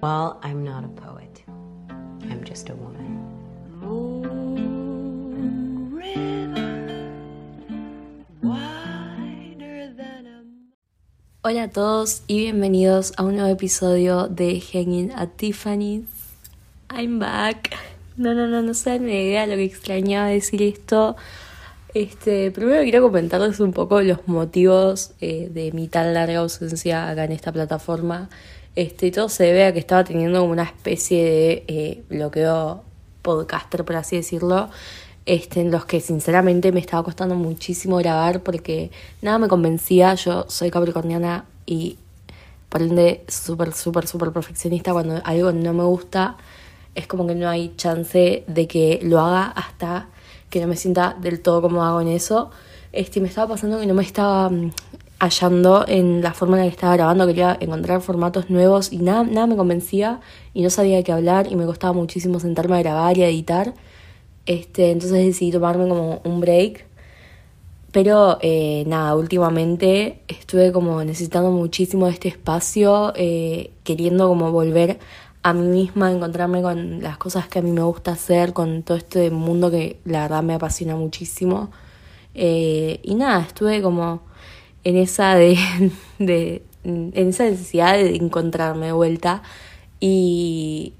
Well, I'm not a poet. I'm just a woman. Hola a todos y bienvenidos a un nuevo episodio de Hanging at Tiffany's. I'm back. No, no, no, no se dan idea lo que extrañaba decir esto. Este, primero quiero comentarles un poco los motivos eh, de mi tan larga ausencia acá en esta plataforma. Este, todo se debe a que estaba teniendo una especie de eh, bloqueo podcaster, por así decirlo, este, en los que sinceramente me estaba costando muchísimo grabar porque nada me convencía. Yo soy capricorniana y por ende súper, súper, súper perfeccionista. Cuando algo no me gusta, es como que no hay chance de que lo haga hasta que no me sienta del todo como hago en eso. Este, me estaba pasando que no me estaba mm, hallando en la forma en la que estaba grabando, quería encontrar formatos nuevos y nada, nada me convencía y no sabía qué hablar y me costaba muchísimo sentarme a grabar y a editar. Este, entonces decidí tomarme como un break. Pero eh, nada, últimamente estuve como necesitando muchísimo de este espacio, eh, queriendo como volver a mí misma, encontrarme con las cosas que a mí me gusta hacer, con todo este mundo que la verdad me apasiona muchísimo. Eh, y nada, estuve como en esa de, de, en esa necesidad de encontrarme de vuelta y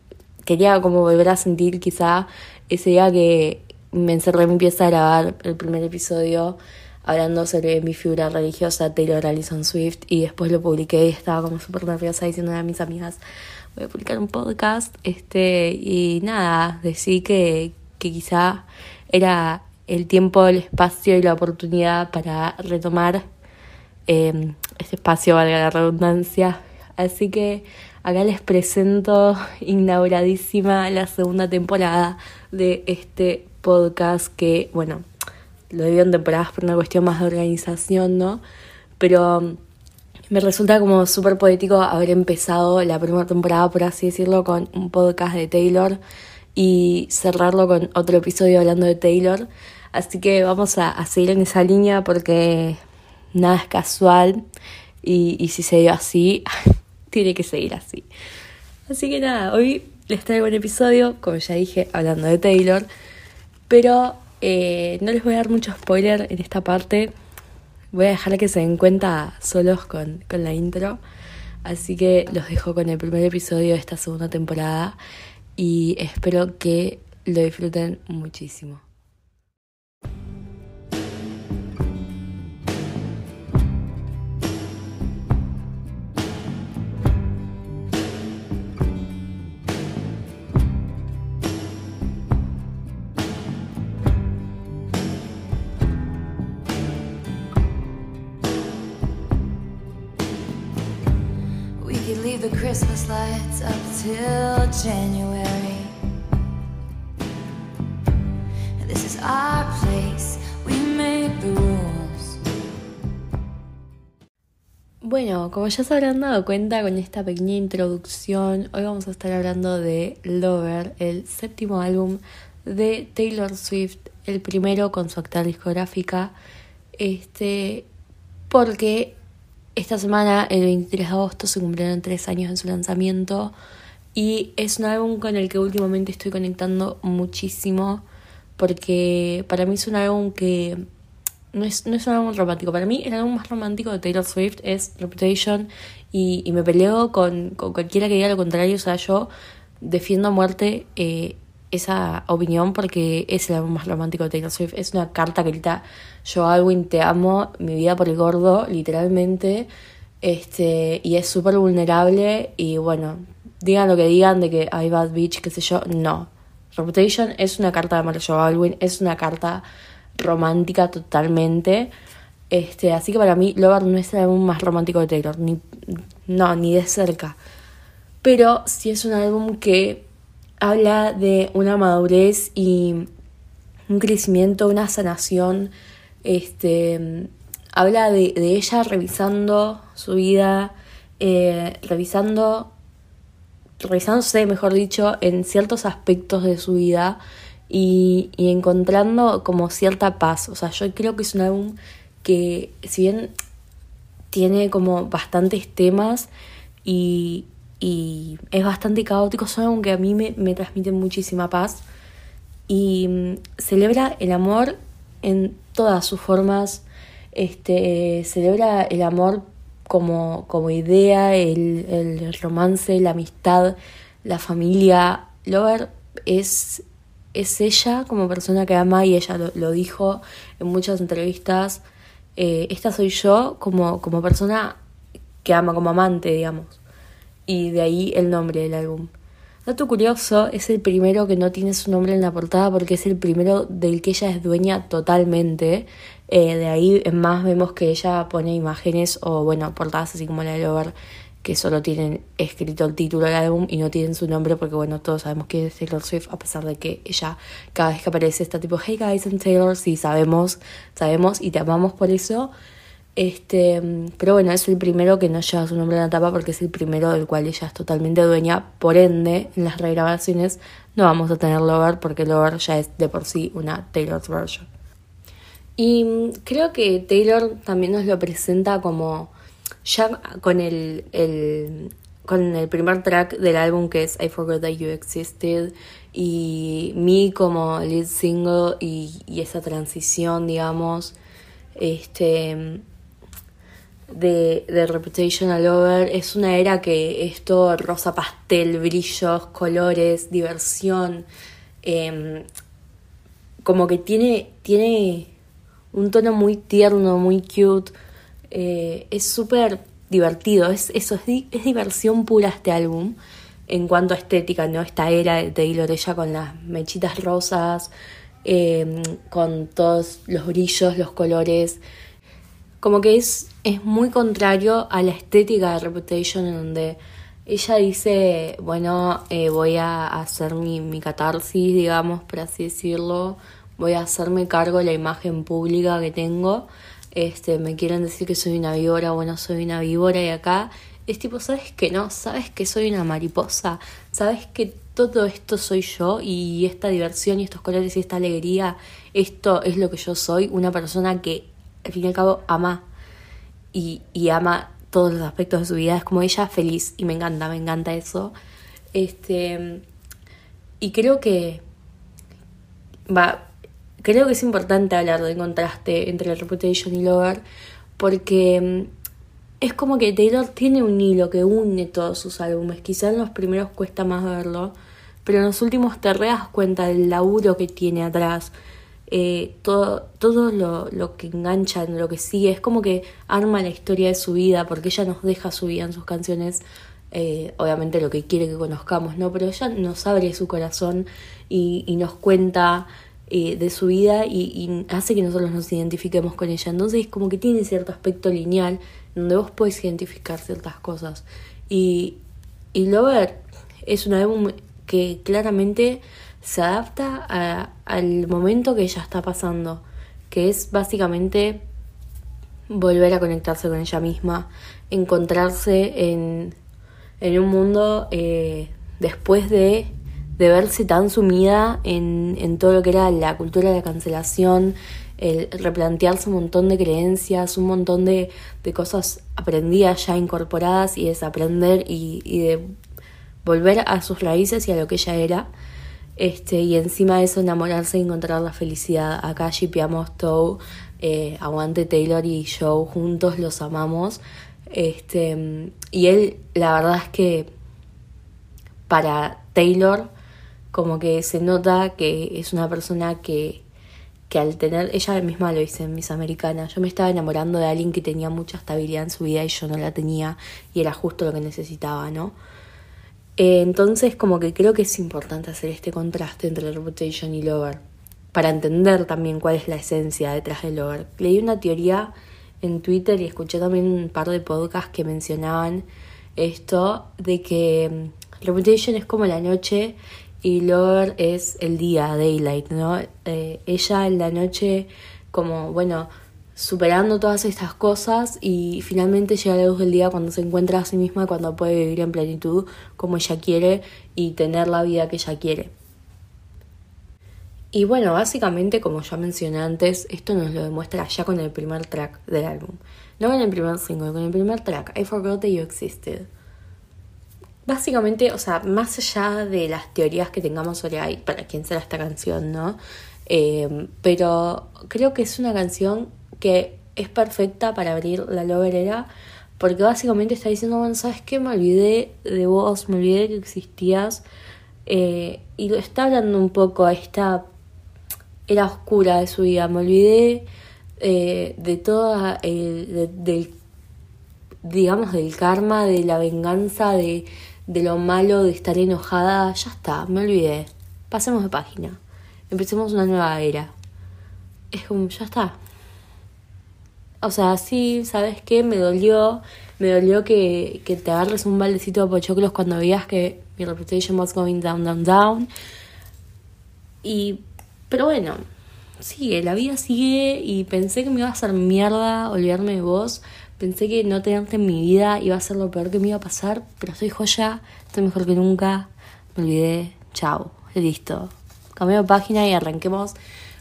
quería como volver a sentir quizá ese día que me encerré en mi pieza a grabar el primer episodio hablando sobre mi figura religiosa Taylor Allison Swift y después lo publiqué y estaba como súper nerviosa diciendo a mis amigas voy a publicar un podcast este y nada decidí que, que quizá era el tiempo, el espacio y la oportunidad para retomar eh, este espacio, valga la redundancia. Así que acá les presento inauguradísima la segunda temporada de este podcast que, bueno, lo divido en temporadas por una cuestión más de organización, ¿no? Pero um, me resulta como súper poético haber empezado la primera temporada, por así decirlo, con un podcast de Taylor y cerrarlo con otro episodio hablando de Taylor. Así que vamos a, a seguir en esa línea porque nada es casual y, y si se dio así, tiene que seguir así. Así que nada, hoy les traigo un episodio, como ya dije, hablando de Taylor, pero eh, no les voy a dar mucho spoiler en esta parte. Voy a dejar que se den cuenta solos con, con la intro. Así que los dejo con el primer episodio de esta segunda temporada y espero que lo disfruten muchísimo. Christmas lights up till January. Bueno, como ya se habrán dado cuenta con esta pequeña introducción, hoy vamos a estar hablando de Lover, el séptimo álbum de Taylor Swift, el primero con su actual discográfica. Este, porque esta semana, el 23 de agosto, se cumplieron tres años de su lanzamiento y es un álbum con el que últimamente estoy conectando muchísimo porque para mí es un álbum que no es, no es un álbum romántico. Para mí el álbum más romántico de Taylor Swift es Reputation y, y me peleo con, con cualquiera que diga lo contrario. O sea, yo defiendo a muerte eh, esa opinión porque es el álbum más romántico de Taylor Swift. Es una carta que grita yo Alwyn te amo, mi vida por el gordo, literalmente. Este, y es súper vulnerable y bueno, digan lo que digan de que hay bad bitch, qué sé yo, no. Reputation es una carta de amor a Joe Alwyn, es una carta romántica totalmente. Este, así que para mí Lover no es el álbum más romántico de Taylor, ni, no, ni de cerca. Pero sí es un álbum que habla de una madurez y un crecimiento, una sanación. Este, habla de, de ella revisando su vida, eh, revisando, revisándose, mejor dicho, en ciertos aspectos de su vida y, y encontrando como cierta paz. O sea, yo creo que es un álbum que, si bien tiene como bastantes temas y, y es bastante caótico, son algo que a mí me, me transmite muchísima paz y mm, celebra el amor en todas sus formas, este, celebra el amor como, como idea, el, el romance, la amistad, la familia. Lover es, es ella como persona que ama y ella lo, lo dijo en muchas entrevistas. Eh, esta soy yo como, como persona que ama, como amante, digamos. Y de ahí el nombre del álbum. Dato curioso, es el primero que no tiene su nombre en la portada porque es el primero del que ella es dueña totalmente. Eh, de ahí en más vemos que ella pone imágenes o bueno, portadas así como la de Lover que solo tienen escrito el título del álbum y no tienen su nombre porque bueno, todos sabemos que es Taylor Swift a pesar de que ella cada vez que aparece está tipo Hey guys, I'm Taylor, sí sabemos, sabemos y te amamos por eso. Este, pero bueno, es el primero que no lleva su nombre en la tapa porque es el primero del cual ella es totalmente dueña. Por ende, en las regrabaciones no vamos a tener Lover porque Lover ya es de por sí una Taylor's version. Y mm, creo que Taylor también nos lo presenta como ya con el, el, con el primer track del álbum que es I Forgot That You Existed y Me como lead single y, y esa transición, digamos, este de, de Reputation a Lover es una era que es todo rosa pastel, brillos, colores, diversión. Eh, como que tiene, tiene un tono muy tierno, muy cute. Eh, es súper divertido. Es, eso es, es, diversión pura este álbum. En cuanto a estética, ¿no? Esta era de Taylor, ella con las mechitas rosas, eh, con todos los brillos, los colores como que es, es muy contrario a la estética de Reputation en donde ella dice, bueno, eh, voy a hacer mi, mi catarsis, digamos, por así decirlo, voy a hacerme cargo de la imagen pública que tengo, este, me quieren decir que soy una víbora, bueno, soy una víbora y acá es tipo, ¿sabes que no? ¿Sabes que soy una mariposa? ¿Sabes que todo esto soy yo y esta diversión y estos colores y esta alegría, esto es lo que yo soy, una persona que al fin y al cabo ama y, ama todos los aspectos de su vida. Es como ella feliz y me encanta, me encanta eso. Este, y creo que va, creo que es importante hablar del contraste entre Reputation y Lover porque mm, es como que Taylor tiene un hilo que une todos sus álbumes. Quizás en los primeros cuesta más verlo, pero en los últimos te das cuenta del laburo que tiene atrás, eh, todo, todo lo, lo, que engancha, lo que sigue, es como que arma la historia de su vida, porque ella nos deja su vida en sus canciones, eh, obviamente lo que quiere que conozcamos, ¿no? Pero ella nos abre su corazón y, nos cuenta eh, de su vida y, hace que nosotros nos identifiquemos con ella. Entonces como que tiene cierto aspecto lineal donde vos podés identificar ciertas cosas. Y, y Lover es un álbum que claramente se adapta a, al momento que ella está pasando, que es básicamente volver a conectarse con ella misma, encontrarse en, en un mundo eh, después de, de, verse tan sumida en, en, todo lo que era la cultura de la cancelación, el replantearse un montón de creencias, un montón de, de cosas aprendidas ya incorporadas y desaprender y, y de volver a sus raíces y a lo que ella era. Este, y encima de eso enamorarse y encontrar la felicidad. Acá shipeamos Toe, eh, Aguante Taylor y Joe juntos, los amamos. Este, y él, la verdad es que para Taylor, como que se nota que es una persona que, que al tener, ella misma lo dice en Miss Americana, yo me estaba enamorando de alguien que tenía mucha estabilidad en su vida y yo no la tenía y era justo lo que necesitaba, ¿no? Eh, entonces como que creo que es importante hacer este contraste entre Reputation y Lover para entender también cuál es la esencia detrás de Lover. Leí una teoría en Twitter y escuché también un par de podcasts que mencionaban esto de que mm, Reputation es como la noche y Lover es el día, daylight, ¿no? Eh, ella en la noche como, bueno, superando todas estas cosas y finalmente llega la luz del día cuando se encuentra a sí misma, cuando puede vivir en plenitud como ella quiere y tener la vida que ella quiere. Y bueno, básicamente como ya mencioné antes, esto nos lo demuestra ya con el primer track del álbum. No con el primer single, con el primer track, I Forgot That You Existed. básicamente, o sea, más allá de las teorías que tengamos sobre ahí, para quién será esta canción, ¿no? Eh, pero creo que es una canción que es perfecta para abrir la loverera porque básicamente está diciendo, bueno, ¿sabes qué? Me olvidé de vos, me olvidé que existías. Eh, y lo está hablando un poco a esta era oscura de su vida. Me olvidé eh, de toda el, del, digamos, del karma, de la venganza, de, de lo malo, de estar enojada. Ya está, me olvidé. Pasemos de página. Empecemos una nueva era. Es como, ya está, o sea, sí, ¿sabes qué? Me dolió, me dolió que, que te agarres un baldecito de pochoclos cuando veías que mi reputation was going down, down, down. Y, pero bueno, sigue, la vida sigue y pensé que me iba a hacer mierda olvidarme de vos. Pensé que no tenerte en mi vida iba a ser lo peor que me iba a pasar, pero soy joya, estoy mejor que nunca. Me olvidé, chao, listo. Cambiamos página y arranquemos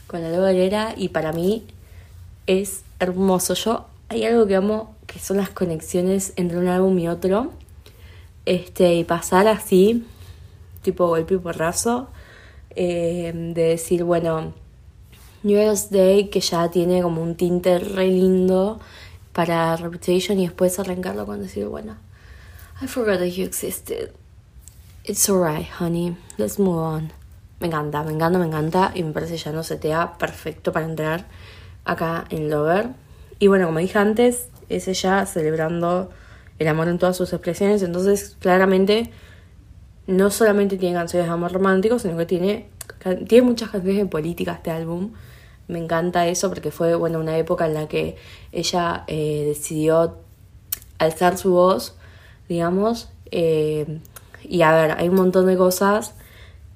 con la nueva y para mí es hermoso. Yo hay algo que amo que son las conexiones entre un álbum y otro. Este, y pasar así, tipo golpe y porrazo, eh, de decir, bueno, New Year's Day, que ya tiene como un tinte re lindo para Reputation, y después arrancarlo con decir, bueno, I forgot that you existed. It's alright, honey. Let's move on. Me encanta, me encanta, me encanta. Y me parece ya no se te da perfecto para entrar acá en Lover. Y bueno, como dije antes, es ella celebrando el amor en todas sus expresiones. Entonces, claramente, no solamente tiene canciones de amor romántico, sino que tiene, tiene muchas canciones de política este álbum. Me encanta eso porque fue bueno, una época en la que ella eh, decidió alzar su voz, digamos. Eh, y a ver, hay un montón de cosas,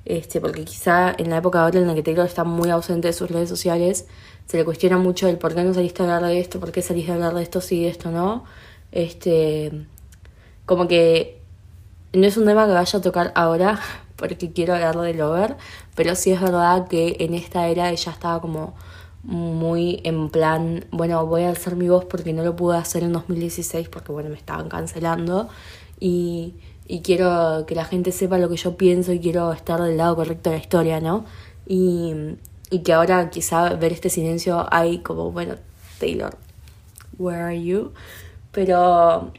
este, porque quizá en la época ahora en la que Taylor está muy ausente de sus redes sociales, se le cuestiona mucho el por qué no saliste a hablar de esto, por qué saliste a hablar de esto, sí, de esto no. Este, como que no es un tema que vaya a tocar ahora, porque quiero hablar de Lover, pero sí es verdad que en esta era ella estaba como muy en plan, bueno, voy a alzar mi voz porque no lo pude hacer en 2016 porque, bueno, me estaban cancelando y, y quiero que la gente sepa lo que yo pienso y quiero estar del lado correcto de la historia, ¿no? Y, y que ahora quizá ver este silencio hay como, bueno, Taylor, where are you? Pero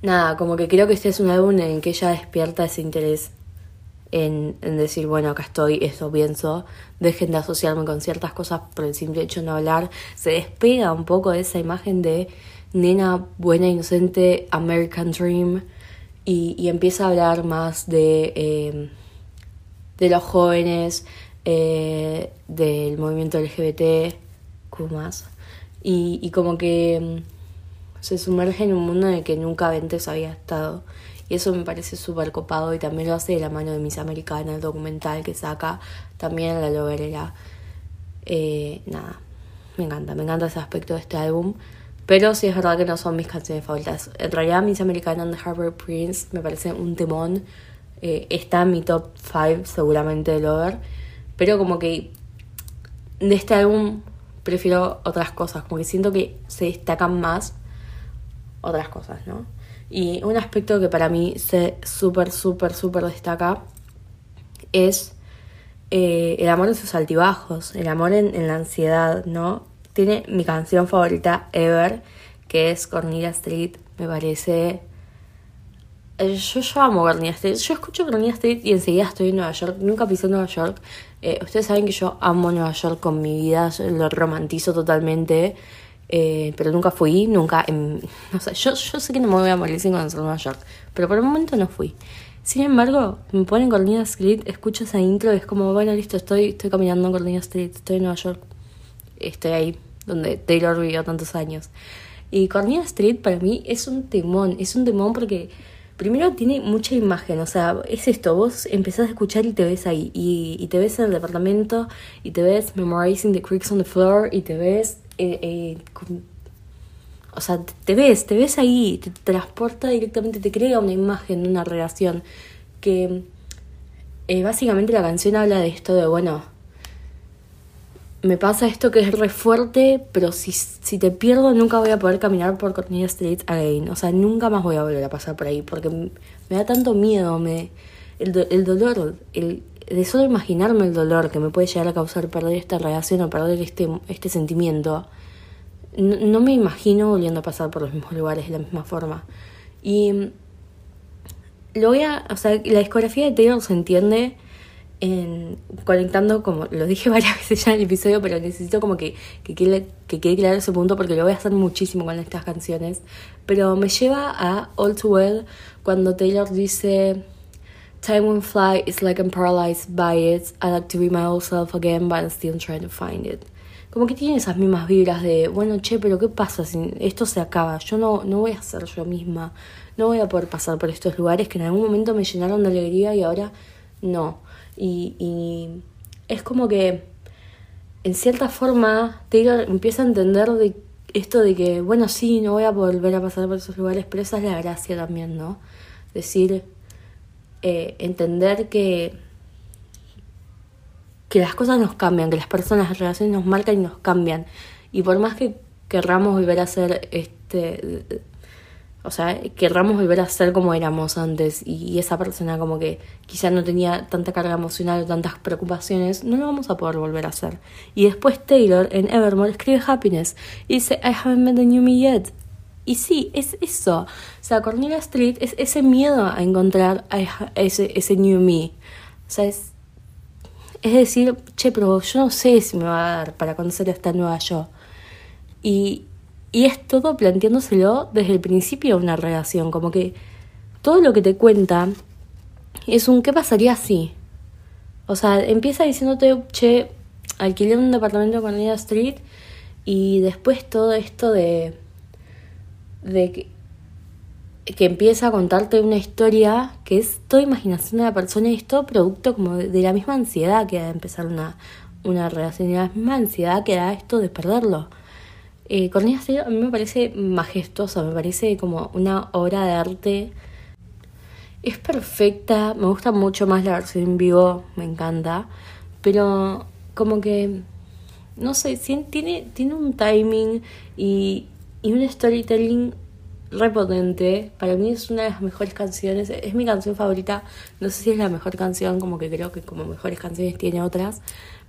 nada, como que creo que este es un álbum en que ella despierta ese interés en, en decir, bueno, acá estoy, esto pienso, dejen de asociarme con ciertas cosas por el simple hecho de no hablar. Se despega un poco de esa imagen de nena buena, inocente, American Dream, y, y empieza a hablar más de, eh, de los jóvenes, eh, del movimiento LGBT, más y, y como que mm, se sumerge en un mundo en el que nunca antes había estado. Y eso me parece súper copado y también lo hace de la mano de Miss Americana, el documental que saca también la loberera. Eh, nada, me encanta, me encanta ese aspecto de este álbum. Pero sí es verdad que no son mis canciones favoritas. En realidad Miss Americana and the Harbor Prince me parece un temón. Eh, está en mi top 5 seguramente de Lover. Pero como que de este álbum prefiero otras cosas, como que siento que se destacan más otras cosas, ¿no? Y un aspecto que para mí se súper, súper, súper destaca es eh, el amor en sus altibajos, el amor en, la ansiedad, ¿no? Tiene mi canción favorita ever, que es Cornelia Street, me parece yo, yo amo Cornelia Street. Yo escucho Cornelia Street y enseguida estoy en Nueva York. Nunca pisé Nueva York. Eh, ustedes saben que yo amo Nueva York con mi vida. Lo romantizo totalmente. Eh, pero nunca fui. Nunca. En, no sé, yo, yo sé que no me voy a morir sin conocer Nueva York. Pero por el momento no fui. Sin embargo, me ponen Cornelia Street. Escucho esa intro es como, bueno, listo, estoy, estoy caminando en Cornelia Street. Estoy en Nueva York. Estoy ahí, donde Taylor vivió tantos años. Y Cornelia Street para mí es un temón. Es un temón porque primero tiene mucha imagen, o sea, es esto, vos empezás a escuchar y te ves ahí, y, y te ves en el departamento, y te ves memorizing the creaks on the floor, y te ves, eh, eh, con, o sea, te ves, te ves ahí, te transporta directamente, te crea una imagen, una relación, que eh, básicamente la canción habla de esto de, bueno, me pasa esto que es re fuerte, pero si, si te pierdo nunca voy a poder caminar por Cornelia Street again. O sea, nunca más voy a volver a pasar por ahí porque me da tanto miedo, me el, do- el dolor, el, de solo imaginarme el dolor que me puede llegar a causar perder esta relación o perder este, este sentimiento. No, no me imagino volviendo a pasar por los mismos lugares de la misma forma. Y mm, lo voy a, o sea, la discografía de Taylor se entiende en, conectando, como lo dije varias veces ya en el episodio, pero necesito como que, que, quede, que quede claro ese punto porque lo voy a hacer muchísimo con estas canciones. Pero me lleva a All Too Well cuando Taylor dice Time won't fly, it's like I'm paralyzed by it. I like to be my old self again, but I'm still trying to find it. Como que tiene esas mismas vibras de, bueno, che, pero ¿qué pasa si esto se acaba? Yo no, no voy a ser yo misma, no voy a poder pasar por estos lugares que en algún momento me llenaron de alegría y ahora no. Y, es como que, en cierta forma, Taylor empieza a entender de esto de que, bueno, sí, no voy a volver a pasar por esos lugares, pero esa es la gracia también, ¿no? Decir, eh, entender que que las cosas nos cambian, que las personas, las relaciones nos marcan y nos cambian. Y por más que querramos volver a ser este o sea, querramos volver a ser como éramos antes y esa persona como que quizá no tenía tanta carga emocional o tantas preocupaciones, no lo vamos a poder volver a hacer. Y después Taylor en Evermore escribe Happiness y dice I haven't met the new me yet. Y sí, es eso. O sea, Cornelia Street es ese miedo a encontrar a ese, ese new me. O sea, es, es decir, che, pero yo no sé si me va a dar para conocer a esta nueva yo. Y, y es todo planteándoselo desde el principio de una relación, como que todo lo que te cuenta es un ¿qué pasaría si? O sea, empieza diciéndote, che, alquilé un departamento con Cornelia Street y después todo esto de, de que, que empieza a contarte una historia que es toda imaginación de la persona y es todo producto como de, de la misma ansiedad que da de empezar una, una relación, y la misma ansiedad que da esto de perderlo. Eh, Cornelia Street a mí me parece majestuosa, me parece como una obra de arte. Es perfecta, me gusta mucho más la versión en vivo, me encanta, pero como que, no sé, tiene, tiene un timing y, y un storytelling repotente. Para mí es una de las mejores canciones, es mi canción favorita, no sé si es la mejor canción, como que creo que como mejores canciones tiene otras,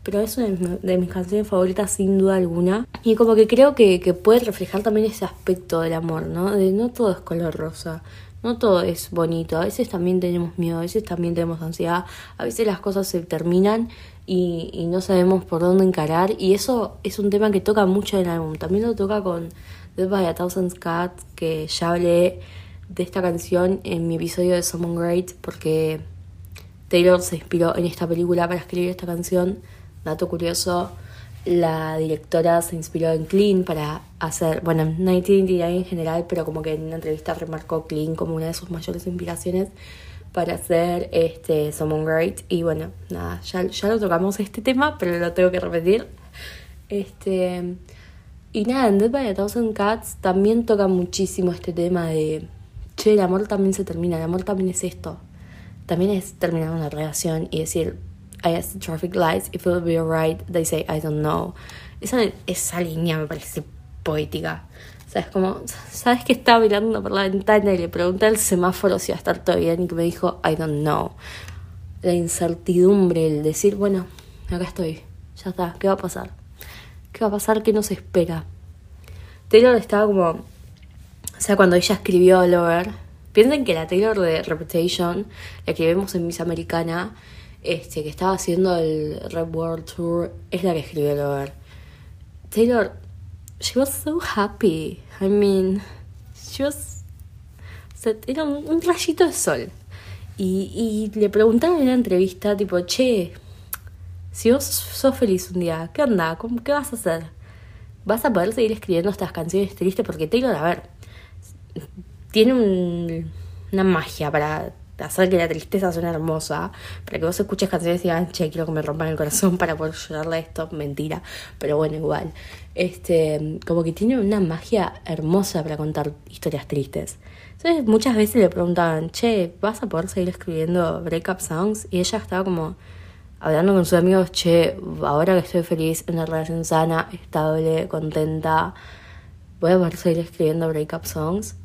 pero es una de mis canciones favoritas sin duda alguna. Y como que creo que, que puede reflejar también ese aspecto del amor, ¿no? De no todo es color rosa. No todo es bonito, a veces también tenemos miedo, a veces también tenemos ansiedad, a veces las cosas se terminan y, no sabemos por dónde encarar y eso es un tema que toca mucho en el álbum. También lo toca con Dead by a Thousand Cats, que ya hablé de esta canción en mi episodio de Someone Great porque Taylor se inspiró en esta película para escribir esta canción. Dato curioso, la directora se inspiró en Clean para hacer, bueno, en 1989 en general, pero como que en una entrevista remarcó Clean como una de sus mayores inspiraciones para hacer este Someone Great. Y bueno, nada, ya, ya lo tocamos este tema, pero lo tengo que repetir. Este. Y nada, en Dead by a Thousand Cats también toca muchísimo este tema de. Che, el amor también se termina, el amor también es esto. También es terminar una relación y decir, I asked the traffic lights if it will be alright. They say, I don't know. Esa, esa línea me parece poética. O sea, ¿sabes que estaba mirando por la ventana y le pregunté al semáforo si iba a estar todo bien y que me dijo, I don't know? La incertidumbre, el decir, bueno, acá estoy, ya está, ¿qué va a pasar? ¿Qué va a pasar? ¿Qué nos espera? Taylor estaba como, o sea, cuando ella escribió Lover, piensen que la Taylor de Reputation, la que vemos en Miss Americana, este, que estaba haciendo el Red World Tour, es la que escribió Lover. Taylor, she was so happy. I mean, she was. O sea, era un, un rayito de sol. Y, y le preguntaron en una entrevista, tipo, che, si vos sos feliz un día, ¿qué onda? ¿Cómo, ¿Qué vas a hacer? ¿Vas a poder seguir escribiendo estas canciones tristes? Porque Taylor, a ver, tiene un, una magia para hacer que la tristeza suene hermosa, para que vos escuches canciones y digan, che, quiero que me rompan el corazón para poder llorarle esto, mentira, pero bueno, igual. Este, como que tiene una magia hermosa para contar historias tristes. Entonces muchas veces le preguntaban, che, ¿vas a poder seguir escribiendo breakup songs? Y ella estaba como, hablando con sus amigos, che, ahora que estoy feliz en una relación sana, estable, contenta, voy a poder seguir escribiendo breakup songs.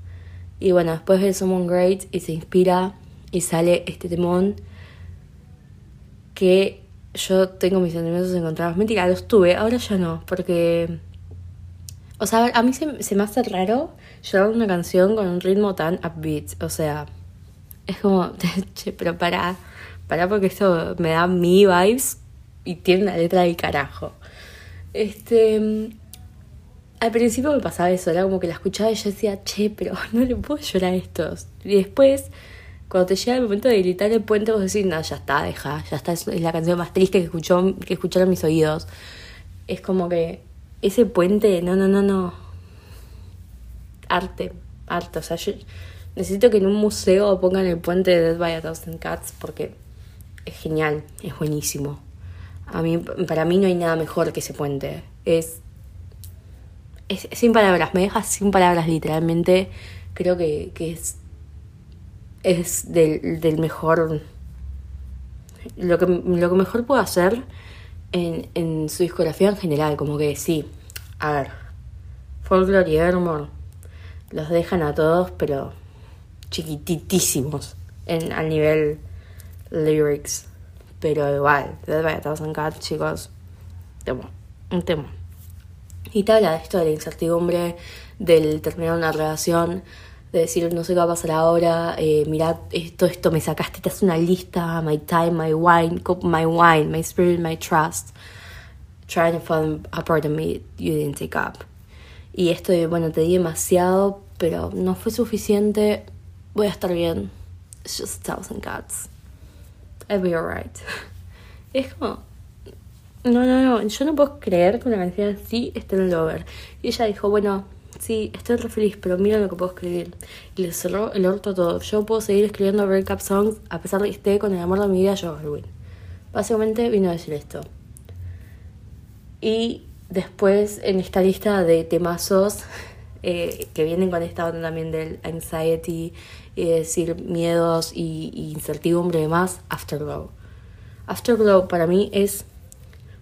Y bueno, después ve Someone Great y se inspira y sale este temón que yo tengo mis sentimientos encontrados. Mentira, los tuve, ahora ya no, porque... O sea, a mí se, me hace raro llorar una canción con un ritmo tan upbeat. O sea, es como, che, pero para, para porque esto me da mi vibes y tiene una letra del carajo. Este, al principio me pasaba eso, era como que la escuchaba y yo decía, che, pero no le puedo llorar a estos. Y después, cuando te llega el momento de gritar el puente, vos decís, no, ya está, deja, ya está, es la canción más triste que, escuchó, que escucharon mis oídos. Es como que ese puente, no, no, no, no. Arte, arte. O sea, yo necesito que en un museo pongan el puente de Dead by a Thousand Cats porque es genial, es buenísimo. A mí, para mí no hay nada mejor que ese puente. Es, es, sin palabras, me deja sin palabras literalmente. Creo que, que es, es del, del mejor, lo que, lo que mejor puedo hacer en, en su discografía en general. Como que sí, a ver, Folklore y Evermore los dejan a todos, pero chiquititísimos en, al nivel lyrics. Pero igual, Dead by a Thousand Cats, chicos, temo, un tema. Y te habla de esto de la incertidumbre, del terminar una relación, de decir no sé qué va a pasar ahora, eh, esto, esto me sacaste, te hace una lista, my time, my wine, my wine, my spirit, my trust, trying to fall apart of me you didn't take up. Y esto bueno, te di demasiado, pero no fue suficiente, voy a estar bien. It's just a thousand cats. I'll be alright. Es como. No, no, no. Yo no puedo creer que una canción así esté en el over. Y ella dijo, bueno, sí, estoy re feliz, pero mira lo que puedo escribir. Y le cerró el orto a todo. Yo puedo seguir escribiendo breakup songs a pesar de que esté con el amor de mi vida, yo, Halloween. Básicamente vino a decir esto. Y después en esta lista de temazos eh, que vienen con esta onda también del anxiety y decir miedos y, y incertidumbre y demás, Afterglow. Afterglow para mí es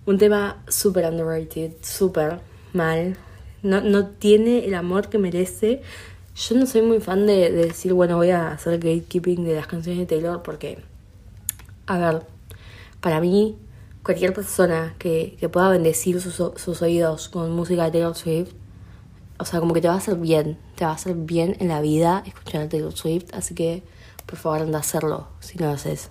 un tema súper underrated, súper mal. No, no tiene el amor que merece. Yo no soy muy fan de, de decir, bueno, voy a hacer gatekeeping de las canciones de Taylor porque, a ver, para mí, cualquier persona que, que pueda bendecir sus, sus oídos con música de Taylor Swift o sea, como que te va a hacer bien, te va a hacer bien en la vida escuchar a Taylor Swift, así que por favor anda a hacerlo si no lo haces.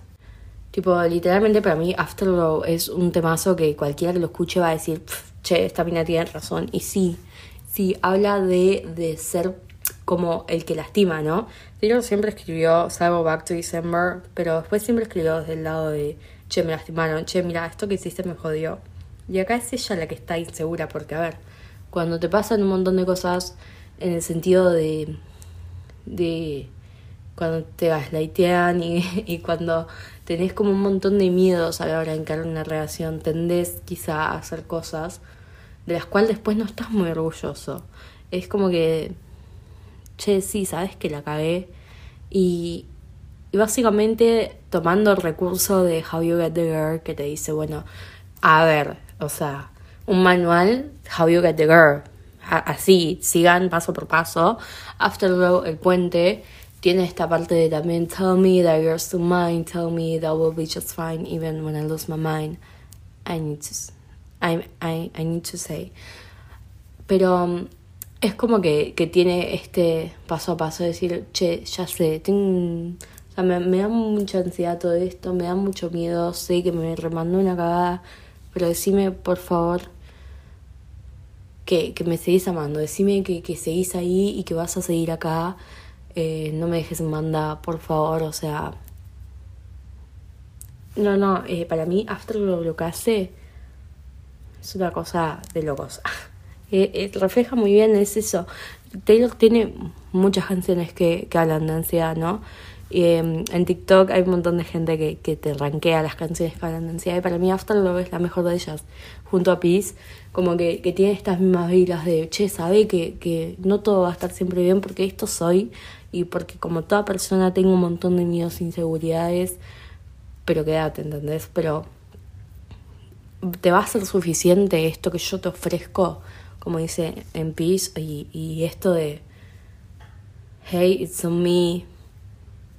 Tipo, literalmente para mí Afterglow es un temazo que cualquiera que lo escuche va a decir, che, esta mina tiene razón. Y sí, sí, habla de, de ser como el que lastima, ¿no? Taylor siempre escribió, salvo Back to December, pero después siempre escribió desde el lado de, che, me lastimaron, che, mira, esto que hiciste me jodió. Y acá es ella la que está insegura, porque a ver, cuando te pasan un montón de cosas en el sentido de, de cuando te gaslightean y, y cuando tenés como un montón de miedos a la hora de encarar una relación, tendés quizá a hacer cosas de las cuales después no estás muy orgulloso. Es como que, che, sí, sabes que la cagué. Y, y básicamente tomando el recurso de How You Get the Girl que te dice, bueno, a ver, o sea, un manual, How You Get the Girl. Así, sigan paso por paso. Afterglow, el puente, tiene esta parte de también Tell me that you're still mine, tell me that will be just fine even when I lose my mind. I need to, I, I, I need to say. Pero um, es como que, que tiene este paso a paso de decir, che, ya sé, tengo, o sea, me, da mucha ansiedad todo esto, me da mucho miedo, sé que me remandó una cagada, pero decime por favor que, que me seguís amando, decime que, que seguís ahí y que vas a seguir acá, eh, no me dejes en por favor, o sea... No, no, eh, para mí Afterglow lo que hace es una cosa de locos. eh, eh, refleja muy bien, es eso. Taylor tiene muchas canciones que, que hablan de ansiedad, ¿no? Eh, en TikTok hay un montón de gente que, que te rankea las canciones que hablan de ansiedad y para mí Afterglow es la mejor de ellas, junto a Peace, como que, que tiene estas mismas vilas de, che, sabe que, que no todo va a estar siempre bien porque esto soy y porque como toda persona tengo un montón de miedos, inseguridades, pero quédate, ¿entendés? Pero te va a ser suficiente esto que yo te ofrezco, como dice en Peace, y, y esto de, hey, it's on me,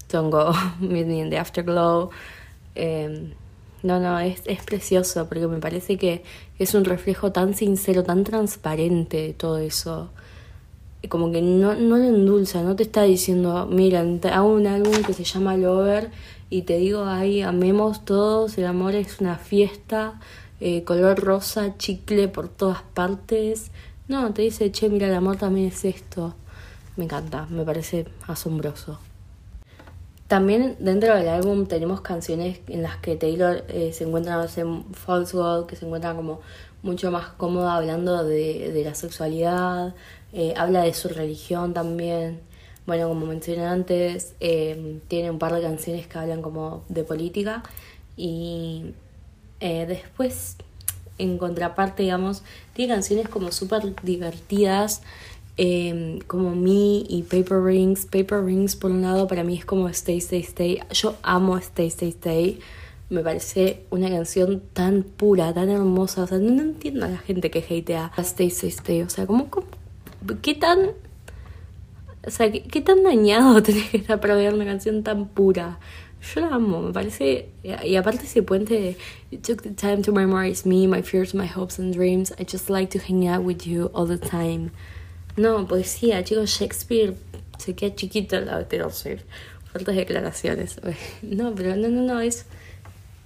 don't go, meet me in the afterglow. Eh, no, no, es, es precioso porque me parece que es un reflejo tan sincero, tan transparente de todo eso. Como que no, no lo endulza, no te está diciendo, mira, hago un álbum que se llama Lover y te digo, ay, amemos todos, el amor es una fiesta, eh, color rosa, chicle por todas partes. No, te dice, che, mira, el amor también es esto. Me encanta, me parece asombroso. También dentro del álbum tenemos canciones en las que Taylor eh, se encuentra en False God, que se encuentra como mucho más cómoda hablando de, de la sexualidad, eh, habla de su religión también. Bueno, como mencioné antes, tiene un par de canciones que hablan como de política y después, en contraparte, digamos, tiene canciones como súper divertidas eh, como Me y Paper Rings. Paper Rings, por un lado, para mí es como Stay, Stay, Stay. Yo amo Stay, Stay, Stay. Me parece una canción tan pura, tan hermosa. O sea, no, entiendo a la gente que hatea Stay, Stay, Stay. O sea, ¿cómo, qué tan... O sea, ¿qué, tan dañado tenés que estar para ver una canción tan pura? Yo la amo, me parece. Y aparte ese puente You took the time to memorize me, my fears, my hopes and dreams. I just like to hang out with you all the time. No, poesía, chicos, Shakespeare se queda chiquito al lado de Taylor Swift. Declaraciones. No, pero no, no, no, es.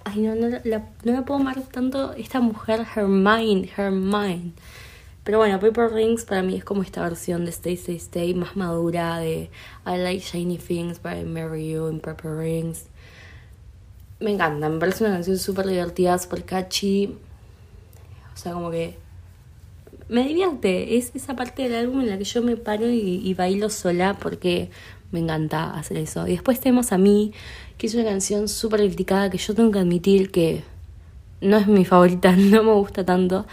Ay, no, no, la, no la puedo amar tanto esta mujer, her mind, her mind. Pero bueno, Paper Rings para mí es como esta versión de Stay, Stay, Stay, más madura de I Like Shiny Things, but I Marry You in Paper Rings. Me encanta, me parece una canción súper divertida, súper catchy. O sea, como que me divierte. Es esa parte del álbum en la que yo me paro y, bailo sola porque me encanta hacer eso. Y después tenemos a mí, que es una canción súper criticada que yo tengo que admitir que no es mi favorita, no me gusta tanto.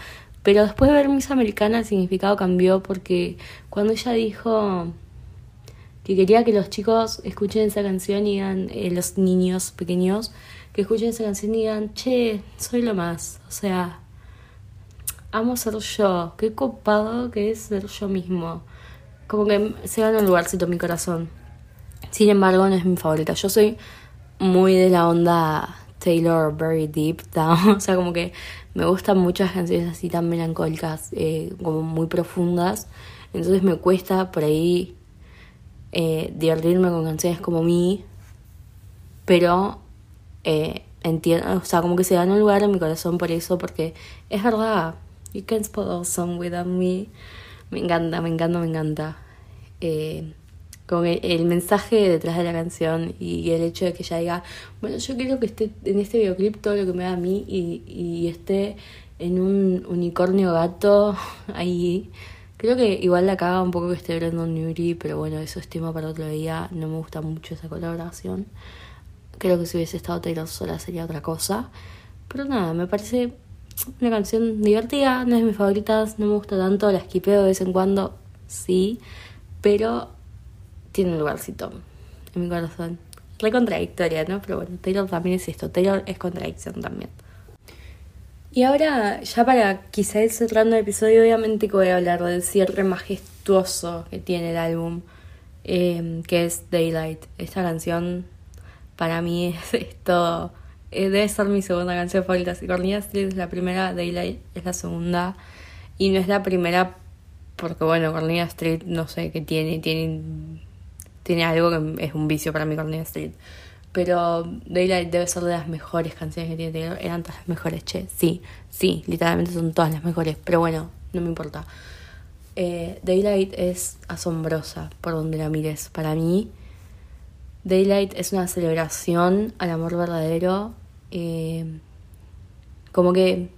Pero después de ver Miss Americana el significado cambió porque cuando ella dijo que quería que los chicos escuchen esa canción y digan, eh, los niños pequeños, que escuchen esa canción y digan, che, soy lo más. O sea, amo ser yo, qué copado que es ser yo mismo. Como que se gana un lugarcito en mi corazón. Sin embargo, no es mi favorita. Yo soy muy de la onda Taylor Very Deep Down. o sea, como que me gustan muchas canciones así tan melancólicas, eh, como muy profundas. Entonces me cuesta por ahí eh, divertirme con canciones como mí. Pero eh, entiendo, o sea, como que se gana un lugar en mi corazón por eso, porque es verdad. You can spot all song without me. Me encanta, me encanta, me encanta. Eh, con el, mensaje detrás de la canción y, el hecho de que ella diga, bueno, yo quiero que esté en este videoclip todo lo que me da a mí y, y esté en un unicornio gato ahí. Creo que igual la caga un poco que esté Brandon Newry, pero bueno, eso es tema para otro día. No me gusta mucho esa colaboración. Creo que si hubiese estado Taylor sola sería otra cosa. Pero nada, me parece una canción divertida, no es de mis favoritas, no me gusta tanto, la esquipeo de vez en cuando, sí, pero tiene un lugarcito en mi corazón. Re contradictoria, ¿no? Pero bueno, Taylor también es esto, Taylor es contradicción también. Y ahora, ya para quizá ir cerrando el episodio, obviamente que voy a hablar del cierre majestuoso que tiene el álbum, eh, que es Daylight. Esta canción para mí es esto eh, debe ser mi segunda canción favorita. Si Cornelia Street es la primera, Daylight es la segunda. Y no es la primera porque, bueno, Cornelia Street, no sé qué tiene, tiene, tiene algo que es un vicio para mí, Cornelia Street. Pero Daylight debe ser de las mejores canciones que tiene Eran todas las mejores, che. Sí, sí, literalmente son todas las mejores. Pero bueno, no me importa. Eh, Daylight es asombrosa por donde la mires. Para mí, Daylight es una celebración al amor verdadero eh, como que,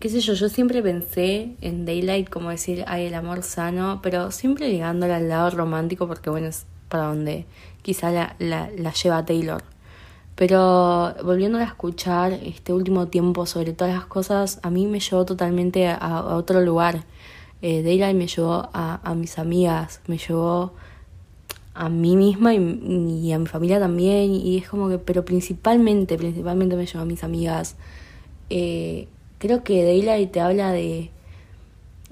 qué sé yo, yo siempre pensé en Daylight como decir, ay, el amor sano, pero siempre ligándole al lado romántico porque, bueno, es para donde quizá la, la, la lleva Taylor. Pero volviéndola a escuchar este último tiempo sobre todas las cosas, a mí me llevó totalmente a, otro lugar. Eh, Daylight me llevó a, a mis amigas, me llevó a mí misma y, a mi familia también y es como que pero principalmente principalmente me llevo a mis amigas eh, creo que Daylight te habla de,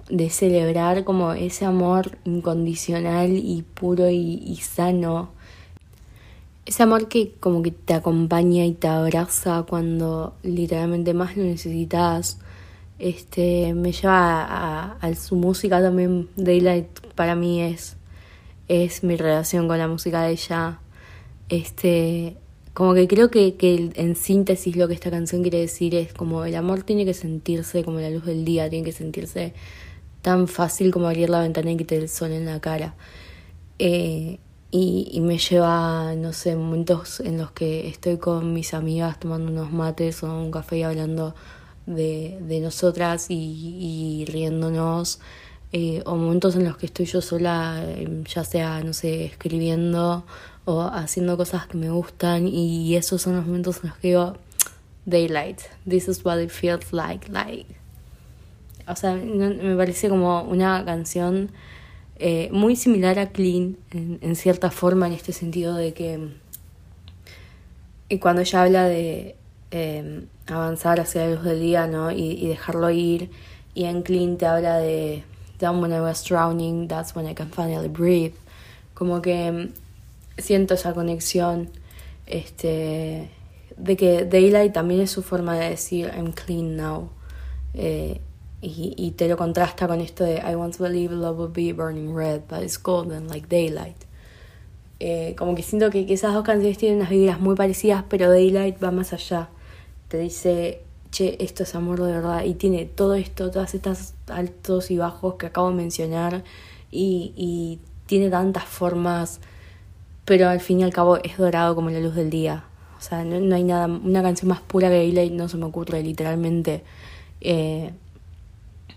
de celebrar como ese amor incondicional y puro y, sano. Ese amor que como que te acompaña y te abraza cuando literalmente más lo necesitas. Este me lleva a, a, su música también. Daylight para mí es, es mi relación con la música de ella. Este como que creo que, que en síntesis lo que esta canción quiere decir es como el amor tiene que sentirse como la luz del día, tiene que sentirse tan fácil como abrir la ventana y que el sol en la cara. Eh, y, me lleva, no sé, momentos en los que estoy con mis amigas tomando unos mates o un café y hablando de, de nosotras y, y riéndonos. Eh, o momentos en los que estoy yo sola, em, ya sea, no sé, escribiendo o haciendo cosas que me gustan y esos son los momentos en los que digo daylight this is what it feels like like o sea me parece como una canción eh, muy similar a Clean en, cierta forma en este sentido de que y cuando ella habla de eh, avanzar hacia la luz del día no y, y dejarlo ir y en Clean te habla de down when I was drowning that's when I can finally breathe como que siento esa conexión este, de que Daylight también es su forma de decir I'm clean now. Eh, y, y, te lo contrasta con esto de I once believed love would be burning red, but it's golden like daylight. Eh, como que siento que, que, esas dos canciones tienen unas vibras muy parecidas, pero Daylight va más allá. Te dice, che, esto es amor de verdad. Y tiene todo esto, todas estas altos y bajos que acabo de mencionar. Y, y tiene tantas formas pero al fin y al cabo es dorado como la luz del día. O sea, no, no hay nada, una canción más pura que Daylight no se me ocurre, literalmente. Eh,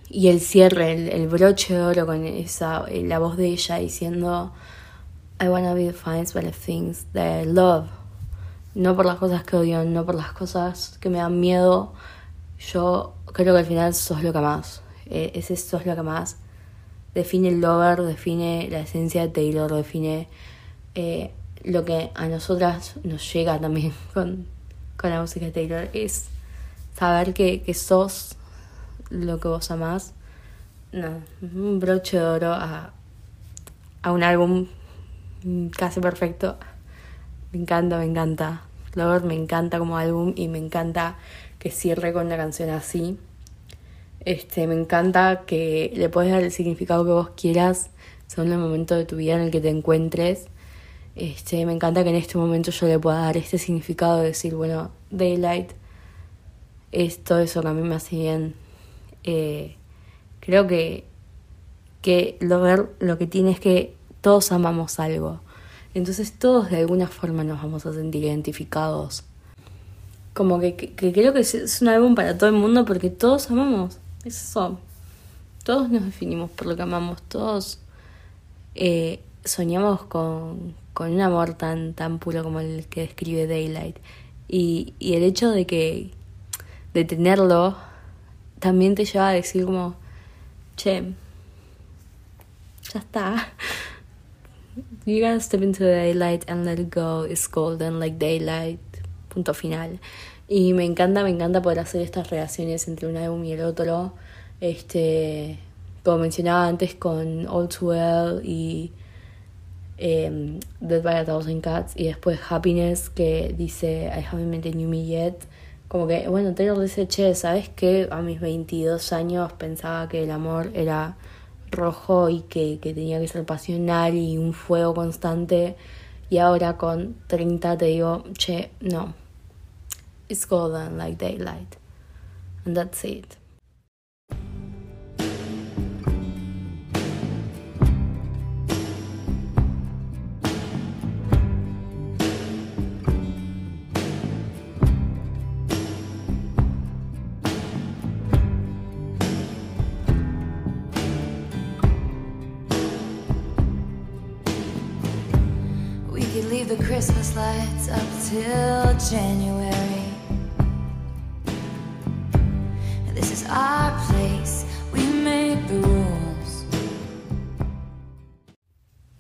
y el cierre, el, broche de oro con esa, eh, la voz de ella diciendo I wanna be defined by the things that I love. No por las cosas que odio, no por las cosas que me dan miedo. Yo creo que al final sos lo que más. Eh, ese sos lo que más. Define el lover, define la esencia de Taylor, define eh, lo que a nosotras nos llega también con, con la música de Taylor es saber que, que sos lo que vos amás. No, un broche de oro a, a un álbum casi perfecto. Me encanta, me encanta. Lover me encanta como álbum y me encanta que cierre con una canción así. Este, me encanta que le puedes dar el significado que vos quieras según el momento de tu vida en el que te encuentres. Este, me encanta que en este momento yo le pueda dar este significado de decir, bueno, Daylight es todo eso que a mí me hace bien. Eh, creo que, que lo, ver, lo que tiene es que todos amamos algo. Entonces todos de alguna forma nos vamos a sentir identificados. Como que, creo que es un álbum para todo el mundo porque todos amamos. Es eso. Todos nos definimos por lo que amamos. Todos eh, soñamos con, con un amor tan, tan puro como el que describe Daylight. Y, y el hecho de que, de tenerlo, también te lleva a decir como, che, ya está. You gotta step into the daylight and let it go. It's golden like daylight. Punto final. Y me encanta, me encanta poder hacer estas relaciones entre un álbum y el otro. Este, como mencionaba antes con All Too Well y eh, Dead by a Thousand Cats y después Happiness que dice I haven't met new me yet. Como que, bueno, Taylor dice, che, ¿sabes qué? A mis 22 años pensaba que el amor era rojo y que, que tenía que ser pasional y un fuego constante. Y ahora con 30 te digo, che, no. It's golden like daylight. And that's it.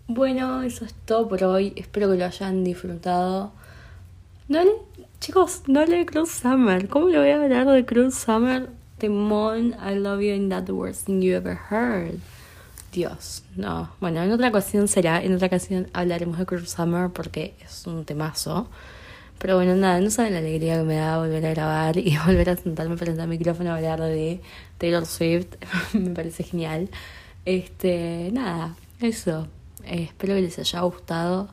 Bueno, eso es todo por hoy. Espero que lo hayan disfrutado. No le, chicos, no le Cruel Summer. ¿Cómo le voy a hablar de Cruel Summer? Mon I Love You and That the Worst Thing You Ever Heard. Dios, no. Bueno, en otra ocasión será, en otra ocasión hablaremos de Cruel Summer porque es un temazo. Pero bueno, nada, no saben la alegría que me da volver a grabar y volver a sentarme frente al micrófono a hablar de Taylor Swift. me parece genial. Este, nada, eso. Eh, espero que les haya gustado.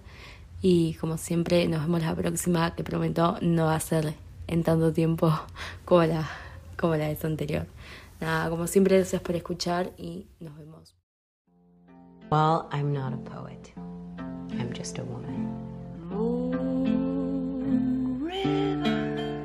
Y como siempre, nos vemos la próxima, que prometo no va a ser en tanto tiempo como la, como la vez anterior. Nada, como siempre, gracias por escuchar y nos vemos. Well, I'm not a poet. I'm just a woman. River,